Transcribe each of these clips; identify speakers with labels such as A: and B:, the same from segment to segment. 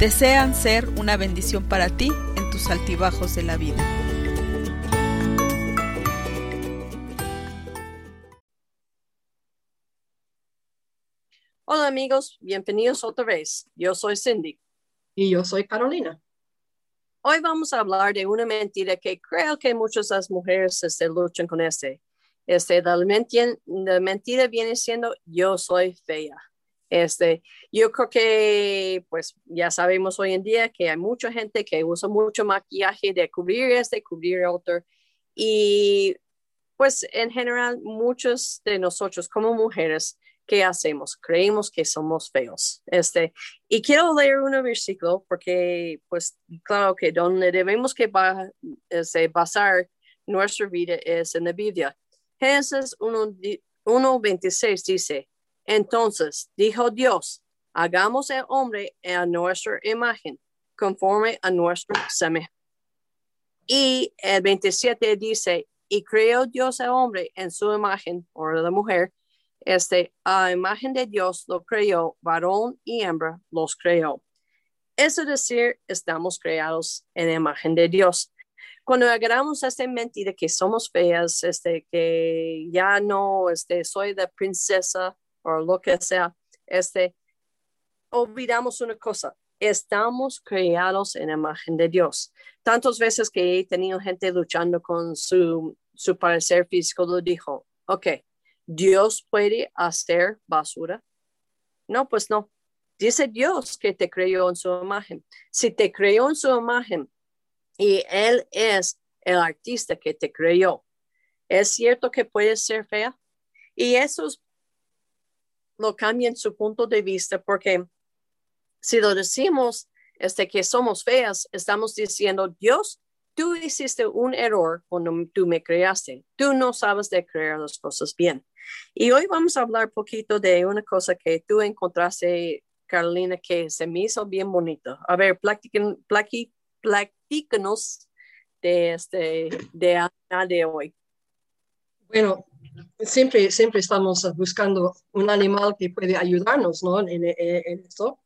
A: Desean ser una bendición para ti en tus altibajos de la vida.
B: Hola amigos, bienvenidos otra vez. Yo soy Cindy.
C: Y yo soy Carolina.
B: Hoy vamos a hablar de una mentira que creo que muchas de las mujeres este, luchan con este. Este, la, mentira, la mentira viene siendo yo soy fea. Este, yo creo que, pues, ya sabemos hoy en día que hay mucha gente que usa mucho maquillaje de cubrir este, cubrir otro. Y, pues, en general, muchos de nosotros como mujeres ¿qué hacemos? Creemos que somos feos. Este, y quiero leer un versículo porque, pues, claro que donde debemos que este, basar nuestra vida es en la Biblia. Génesis 1.26 dice, entonces dijo Dios, hagamos el hombre a nuestra imagen, conforme a nuestro semejanza. Y el 27 dice, y creó Dios al hombre en su imagen, o la mujer, este, a imagen de Dios lo creó, varón y hembra los creó. Eso decir, estamos creados en imagen de Dios. Cuando agarramos esta mentira que somos feas, este, que ya no este, soy de princesa o lo que sea, este, olvidamos una cosa, estamos creados en imagen de Dios. Tantas veces que he tenido gente luchando con su, su parecer físico, lo dijo, ok, Dios puede hacer basura. No, pues no. Dice Dios que te creó en su imagen. Si te creó en su imagen y Él es el artista que te creó, es cierto que puede ser fea. Y eso lo cambia en su punto de vista porque si lo decimos este, que somos feas, estamos diciendo, Dios tú hiciste un error cuando tú me creaste. Tú no sabes de crear las cosas bien. Y hoy vamos a hablar poquito de una cosa que tú encontraste, Carolina, que se me hizo bien bonito. A ver, platícanos de, este, de, de hoy.
C: Bueno, siempre, siempre estamos buscando un animal que puede ayudarnos ¿no? en, en, en esto.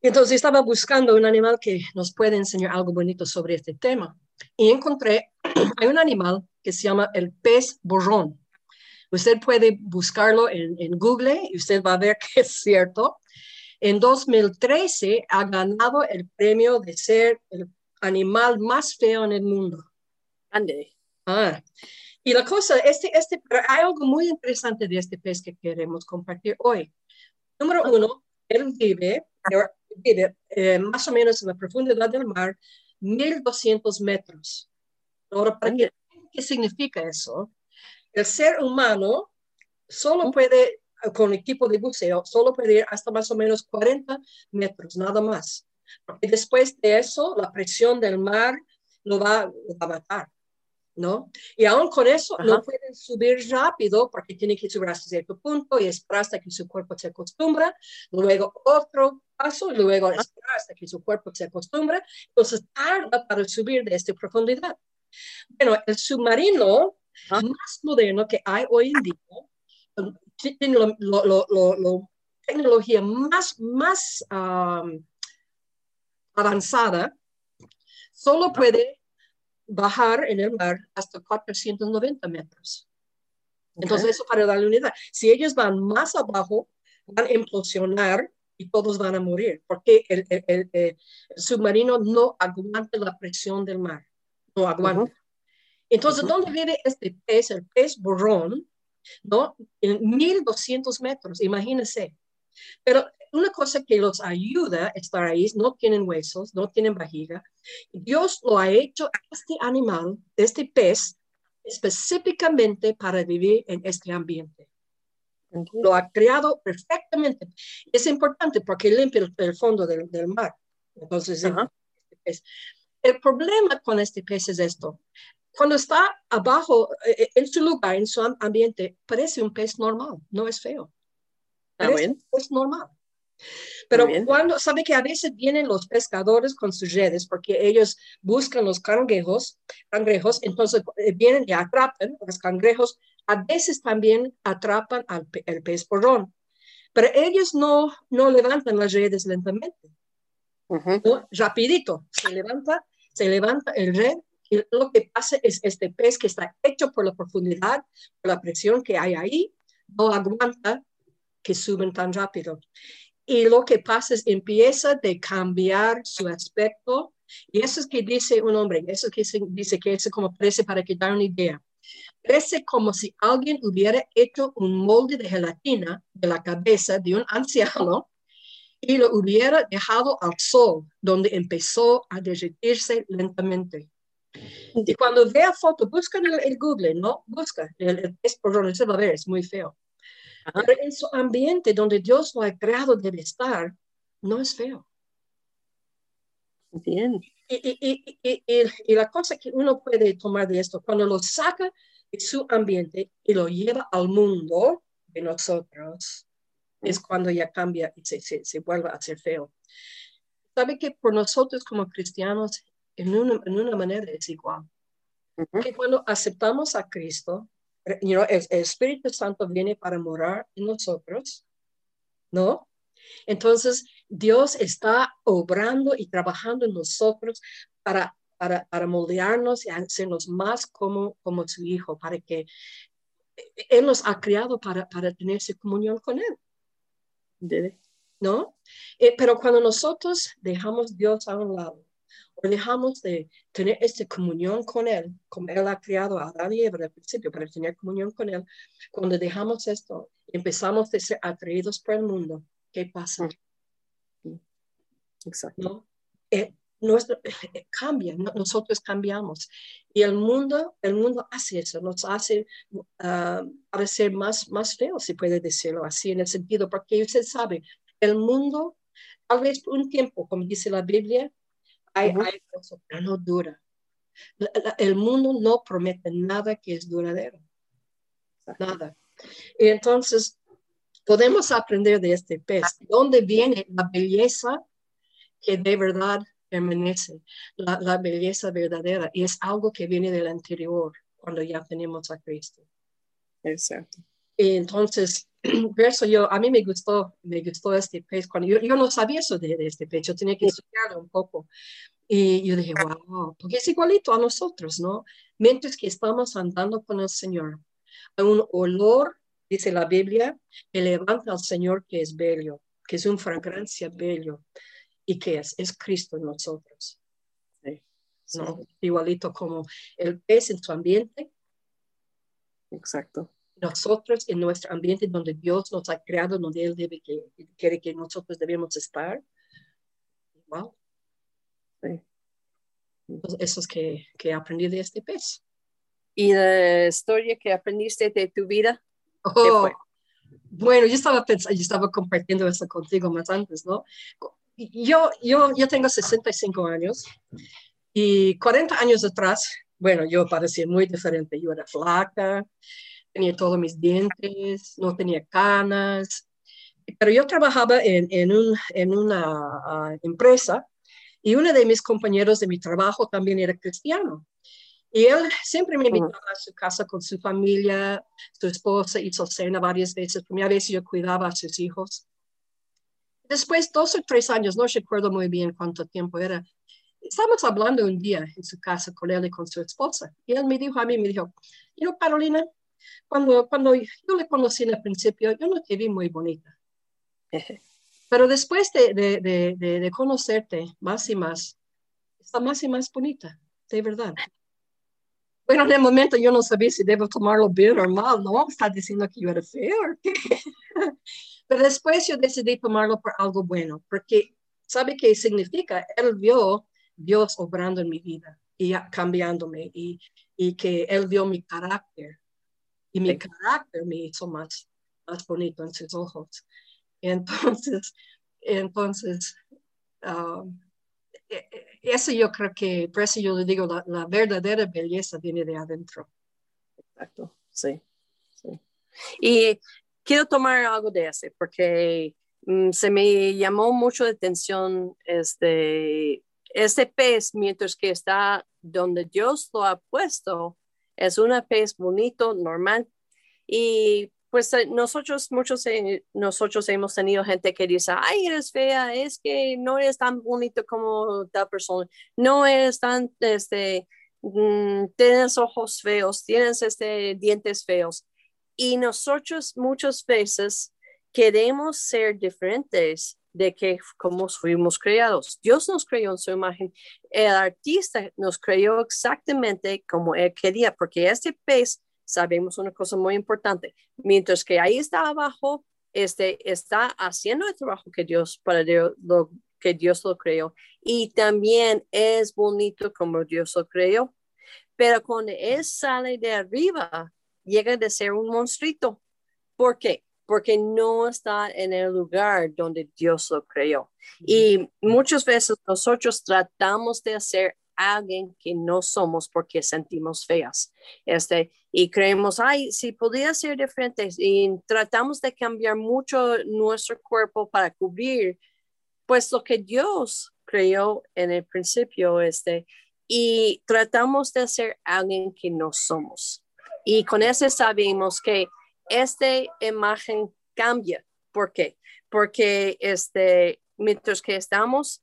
C: Entonces estaba buscando un animal que nos puede enseñar algo bonito sobre este tema y encontré, hay un animal que se llama el pez borrón. Usted puede buscarlo en, en Google y usted va a ver que es cierto. En 2013 ha ganado el premio de ser el animal más feo en el mundo.
B: Ande.
C: Ah, y la cosa, este, este, hay algo muy interesante de este pez que queremos compartir hoy. Número uno, él vive eh, más o menos en la profundidad del mar, 1200 metros. Ahora, ¿para qué, qué significa eso? El ser humano solo puede, con equipo de buceo, solo puede ir hasta más o menos 40 metros, nada más. Porque después de eso, la presión del mar lo va, lo va a matar. ¿No? Y aún con eso no pueden subir rápido porque tienen que subir hasta cierto punto y esperar hasta que su cuerpo se acostumbra, luego otro paso, luego esperar hasta que su cuerpo se acostumbra, entonces tarda para subir de esta profundidad. Bueno, el submarino más moderno que hay hoy en día tiene la tecnología más, más avanzada, solo puede bajar en el mar hasta 490 metros. Entonces, eso para darle unidad. Si ellos van más abajo, van a implosionar y todos van a morir, porque el, el, submarino no aguanta la presión del mar, no aguanta. Entonces, ¿dónde vive este pez? El pez borrón, ¿no? En 1200 metros, imagínense. Pero una cosa que los ayuda a estar ahí, no tienen huesos, no tienen vajiga. Dios lo ha hecho a este animal, este pez, específicamente para vivir en este ambiente. Lo ha creado perfectamente. Es importante porque limpia el, fondo del, mar. Entonces, este el problema con este pez es esto. Cuando está abajo, eh, en su lugar, en su am- ambiente, parece un pez normal, no es feo.
B: Ah, bueno.
C: un pez normal. Pero cuando, sabe que a veces vienen los pescadores con sus redes porque ellos buscan los cangrejos, cangrejos, entonces eh, vienen y atrapan los cangrejos, a veces también atrapan al el pez porrón, pero ellos no, no levantan las redes lentamente,
B: Ujú.
C: ¿no? rapidito, se levanta, se levanta el red y lo que pasa es este pez que está hecho por la profundidad, por la presión que hay ahí, no aguanta que suben tan rápido. Y lo que pasa es empieza de cambiar su aspecto. Y eso es que dice un hombre, eso es que se- dice que es como parece para que dar una idea. Parece como si alguien hubiera hecho un molde de gelatina de la cabeza de un anciano y lo hubiera dejado al sol, donde empezó a derretirse lentamente. Y cuando vea foto, busca en el, el Google, ¿no? Busca el, pez porrón, ese va a ver, es muy feo. Pero en su ambiente donde Dios lo ha creado debe estar, no es feo.
B: Bien.
C: Y, y, y, y, la cosa que uno puede tomar de esto, cuando lo saca de su ambiente y lo lleva al mundo de nosotros, es cuando ya cambia y se, se, se vuelve a ser feo. ¿Sabe que por nosotros como cristianos, en una, en una manera es igual?
B: Ujú.
C: que cuando aceptamos a Cristo, you know, el, Espíritu Santo viene para morar en nosotros, ¿no? Entonces, Dios está obrando y trabajando en nosotros para, para, para moldearnos y hacernos más como, como su Hijo, para que Él nos ha creado para, para tener su comunión con Él. ¿no? Eh, pero cuando nosotros dejamos Dios a un lado, o dejamos de tener esta comunión con Él, como Él ha creado a Adán y Eva al principio para tener comunión con Él, cuando dejamos esto, empezamos a ser atraídos por el mundo, ¿qué pasa?
B: Exacto.
C: ¿No? Eh, nuestro, eh, cambia, no- nosotros cambiamos. Y el mundo, el mundo hace eso, nos hace ah, parecer más, más feo, si puede decirlo así, en el sentido, porque usted sabe, el mundo, tal vez por un tiempo, como dice la Biblia, hay,
B: Ujú.
C: hay cosas, pero no dura. La- la- el mundo no promete nada que es duradero, nada. Y entonces, podemos aprender de este pez, ¿dónde viene la belleza que de verdad permanece, la, la belleza verdadera? Y es algo que viene del anterior, cuando ya tenemos a Cristo.
B: Exacto.
C: Y entonces, por eso yo, a mí me gustó, me gustó este pez. Cuando yo, yo no sabía eso de, de este pez, yo tenía que estudiarlo un poco. Y yo dije, wow, porque es igualito a nosotros, ¿no? Mientras que estamos andando con el Señor, hay un olor, dice la Biblia, que levanta al Señor que es bello, que es una fragancia bello. ¿Y que es? Es Cristo en nosotros,
B: Sí. Sí.
C: ¿no? Igualito como el pez en su ambiente,
B: Exacto.
C: Nosotros en nuestro ambiente donde Dios nos ha creado, donde Él debe que, quiere que nosotros debemos estar. Wow.
B: Sí.
C: Entonces, eso es que, que aprendí de este pez.
B: ¿Y la historia que aprendiste de tu vida?
C: Oh, bueno, yo estaba pensando, yo estaba compartiendo eso contigo más antes, ¿no? Yo, yo, yo tengo 65 años y 40 años atrás, bueno, yo parecía muy diferente. Yo era flaca, tenía todos mis dientes, no tenía canas, pero yo trabajaba en, en, un, en una uh, empresa y uno de mis compañeros de mi trabajo también era cristiano. Y él siempre me invitaba a su casa con su familia, su esposa hizo cena varias veces. Primera vez yo cuidaba a sus hijos. Después, dos o tres años, no recuerdo muy bien cuánto tiempo era, estábamos hablando un día en su casa con él y con su esposa. Y él me dijo a mí, me dijo, you know, Carolina, cuando, cuando yo le conocí en el principio, yo no te vi muy bonita. Pero después de, de, de, de, conocerte más y más, está más y más bonita, de verdad. Bueno, en el momento yo no sabía si debo tomarlo bien o mal, ¿no? Está diciendo que yo era fea. Pero después yo decidí tomarlo por algo bueno, porque ¿sabe qué significa? Él vio Dios obrando en mi vida y cambiándome y, y que Él vio mi carácter y mi carácter me hizo más, más bonito en sus ojos. Entonces, entonces um, eh, eh, eso yo creo que, por eso yo le digo, la, la verdadera belleza viene de adentro.
B: Exacto, sí, sí. Y quiero tomar algo de ese, porque mm, se me llamó mucho la atención este, este pez, mientras que está donde Dios lo ha puesto, es una pez bonito, normal. Y pues eh, nosotros, muchos, nosotros hemos tenido gente que dice, ay, eres fea, es que no eres tan bonito como tal persona, no eres tan, este, mm, tienes ojos feos, tienes este, dientes feos. Y nosotros muchas veces queremos ser diferentes de que como fuimos creados. Dios nos creó en su imagen. El artista nos creó exactamente como él quería, porque este pez, sabemos una cosa muy importante, mientras que ahí está abajo, este, está haciendo el trabajo que Dios, para lo, que Dios lo creó. Y también es bonito como Dios lo creó. Pero cuando él sale de arriba, llega de ser un monstruito. ¿Por qué? Porque no está en el lugar donde Dios lo creó. Y muchas veces nosotros tratamos de hacer alguien que no somos porque sentimos feas. Este, y creemos, ay, si podía ser diferente, y tratamos de cambiar mucho nuestro cuerpo para cubrir, pues lo que Dios creó en el principio, este, y tratamos de ser alguien que no somos. Y con eso sabemos que esta imagen cambia. ¿Por qué? Porque este, mientras que estamos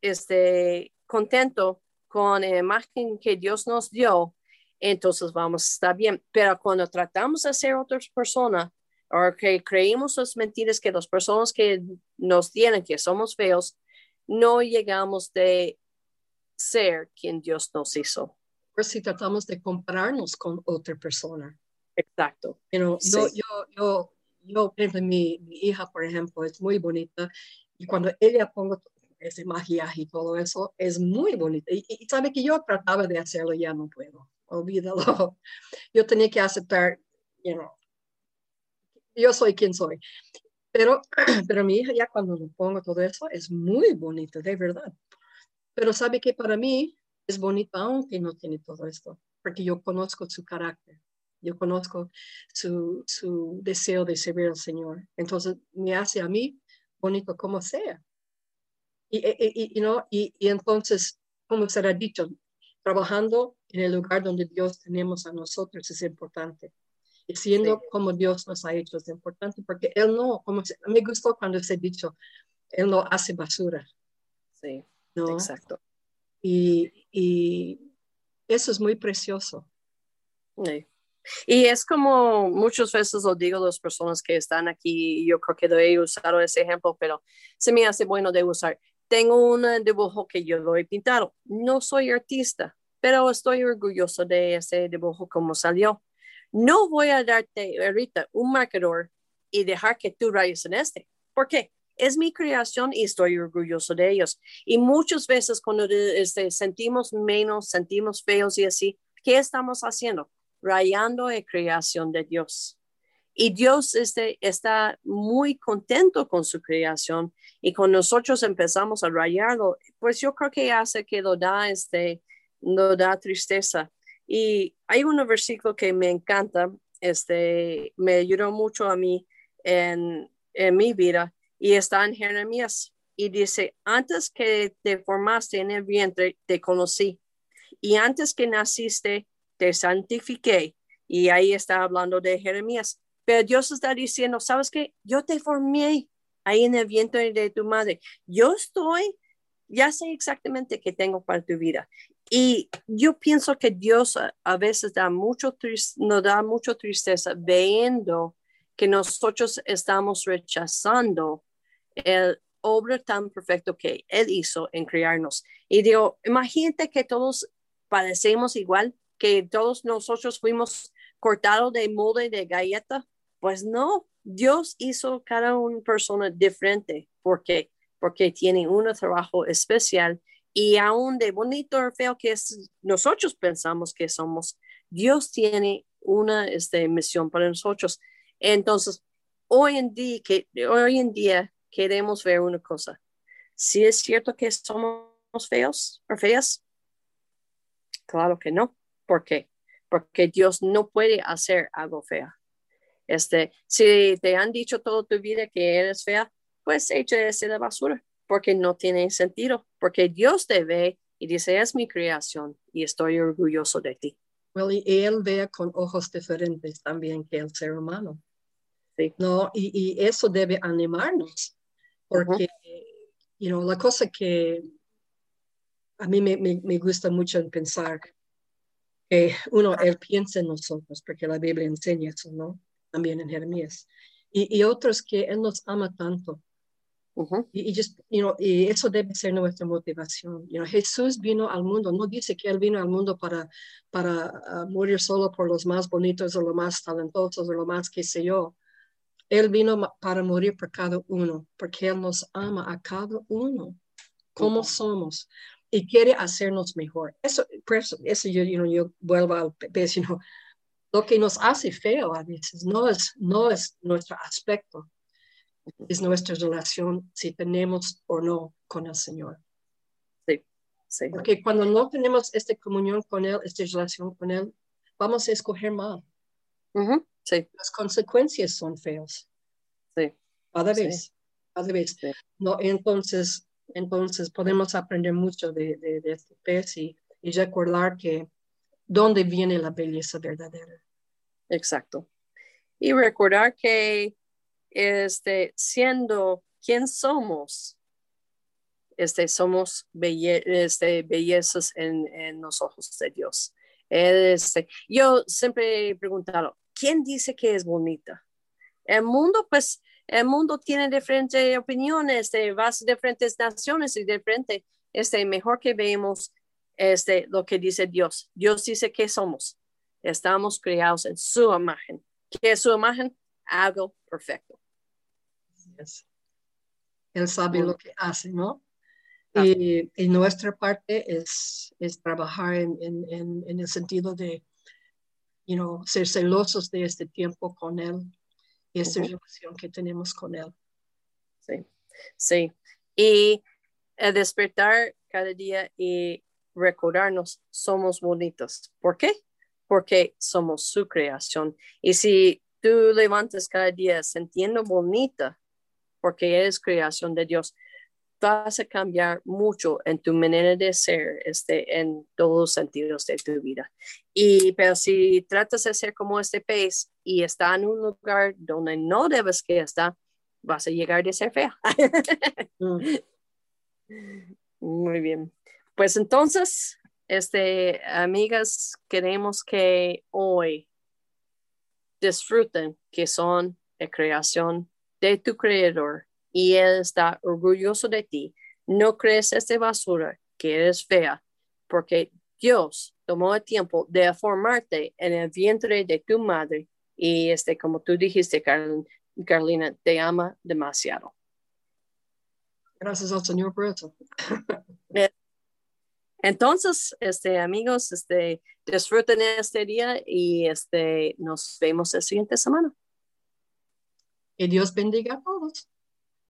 B: este, contentos con la imagen que Dios nos dio, entonces vamos a estar bien. Pero cuando tratamos de ser otras personas, o que creímos las mentiras que las personas que nos tienen, que somos feos, no llegamos de ser quien Dios nos hizo
C: por si tratamos de compararnos con otra persona.
B: Exacto.
C: Pero yo, yo, yo, yo mi, mi, hija, por ejemplo, es muy bonita y cuando ella pongo ese maquillaje y todo eso, es muy bonita. Y, y, sabe que yo trataba de hacerlo, ya no puedo, olvídalo. Yo tenía que aceptar, you know, yo soy quien soy. Pero, pero mi hija ya cuando lo pongo todo eso, es muy bonita, de verdad. Pero sabe que para mí es bonito aunque no tiene todo esto, porque yo conozco su carácter, yo conozco su, su deseo de servir al Señor. Entonces me hace a mí bonito como sea. Y, y, y, ¿no? y, y entonces, como será dicho, trabajando en el lugar donde Dios tenemos a nosotros es importante. Y siendo como Dios nos ha hecho es importante, porque Él no, como se, me gustó cuando se ha dicho, Él no hace basura.
B: Sí, ¿no? exacto.
C: Y, y eso es muy precioso.
B: Y es como muchas veces lo digo a las personas que están aquí, yo creo que he usado ese ejemplo, pero se me hace bueno de usar. Tengo un dibujo que yo lo he pintado. No soy artista, pero estoy orgulloso de ese dibujo como salió. No voy a darte ahorita un marcador y dejar que tú rayes en este. ¿Por qué? es mi creación y estoy orgulloso de ellos. Y muchas veces cuando este, sentimos menos, sentimos feos y así, ¿qué estamos haciendo? Rayando la creación de Dios. Y Dios este, está muy contento con su creación y cuando nosotros empezamos a rayarlo, pues yo creo que hace que lo da, este, lo da tristeza. Y hay un versículo que me encanta, este, me ayudó mucho a mí en, en mi vida y está en Jeremías y dice, antes que te formaste en el vientre, te conocí y antes que naciste, te santifiqué. Y ahí está hablando de Jeremías. Pero Dios está diciendo, ¿sabes qué? Yo te formé ahí en el vientre de tu madre. Yo estoy, ya sé exactamente qué tengo para tu vida. Y yo pienso que Dios a, veces da mucho, nos da mucha tristeza viendo que nosotros estamos rechazando el obra tan perfecto que Él hizo en crearnos. Y digo, imagínate que todos parecemos igual, que todos nosotros fuimos cortados de molde de galleta. Pues no, Dios hizo cada una persona diferente. ¿Por qué? Porque tiene un trabajo especial y aún de bonito o feo que es, nosotros pensamos que somos, Dios tiene una este, misión para nosotros. Entonces, hoy en día, que, hoy en día queremos ver una cosa. Si es cierto que somos feos o feas? Claro que no. ¿Por qué? Porque Dios no puede hacer algo fea. Este, si te han dicho toda tu vida que eres fea, pues echa ese de basura, porque no tiene sentido, porque Dios te ve y dice, es mi creación y estoy orgulloso de ti.
C: y él ve con ojos diferentes también que el ser humano. Sí. ¿no? Y, eso debe animarnos, porque la cosa que a mí me, me, gusta mucho pensar, que uno, él piensa en nosotros, porque la Biblia enseña eso, ¿no? También en Jeremías. Y, y otros que Él nos ama tanto. y, just, you know, y, eso debe ser nuestra motivación. You know, Jesús vino al mundo, no dice que Él vino al mundo para, para ah, morir solo por los más bonitos o los más talentosos o lo más que sé yo. Él vino para morir por cada uno, porque Él nos ama a cada uno, como somos, y quiere hacernos mejor. Eso, eso, yo, yo vuelvo al pez, lo que nos hace feo a veces no es, no es nuestro aspecto, es nuestra relación, si tenemos o no con el Señor.
B: Sí, sí.
C: Porque cuando no tenemos esta comunión con Él, esta relación con Él, vamos a escoger mal.
B: Sí.
C: Las consecuencias son feas.
B: Sí.
C: Cada vez. Cada vez. No, entonces, entonces podemos aprender mucho de, de, este pez y, y, recordar que dónde viene la belleza verdadera.
B: Exacto. Y recordar que este, siendo quien somos, este, somos belle este, bellezas en, en, los ojos de Dios. Este, yo siempre he preguntado, ¿quién dice que es bonita? El mundo, pues, el mundo tiene diferentes opiniones de diferentes naciones y diferente, este, mejor que veamos este, lo que dice Dios. Dios dice que somos. Estamos creados en su imagen. ¿Qué es su imagen? Algo perfecto.
C: Él sabe lo que hace, ¿no? Y, nuestra parte es, es trabajar en, en, en el sentido de you know, ser celosos de este tiempo con Él y esta relación que tenemos con Él.
B: Sí, sí. Y despertar cada día y recordarnos, somos bonitos. ¿Por qué? Porque somos su creación. Y si tú levantas cada día sintiendo bonita, porque eres creación de Dios, vas a cambiar mucho en tu manera de ser este, en todos los sentidos de tu vida. Y pero si tratas de ser como este pez y está en un lugar donde no debes que estar, vas a llegar a ser fea. Mm. Muy bien. Pues entonces, este, amigas, queremos que hoy disfruten que son la creación de tu creador y Él está orgulloso de ti. No crees esta basura que eres fea, porque Dios tomó el tiempo de formarte en el vientre de tu madre y este, como tú dijiste, Carolina, te ama demasiado.
C: Gracias al Señor por eso.
B: Entonces, este, amigos, este, disfruten este día y este, nos vemos la siguiente semana.
C: Que Dios bendiga a todos.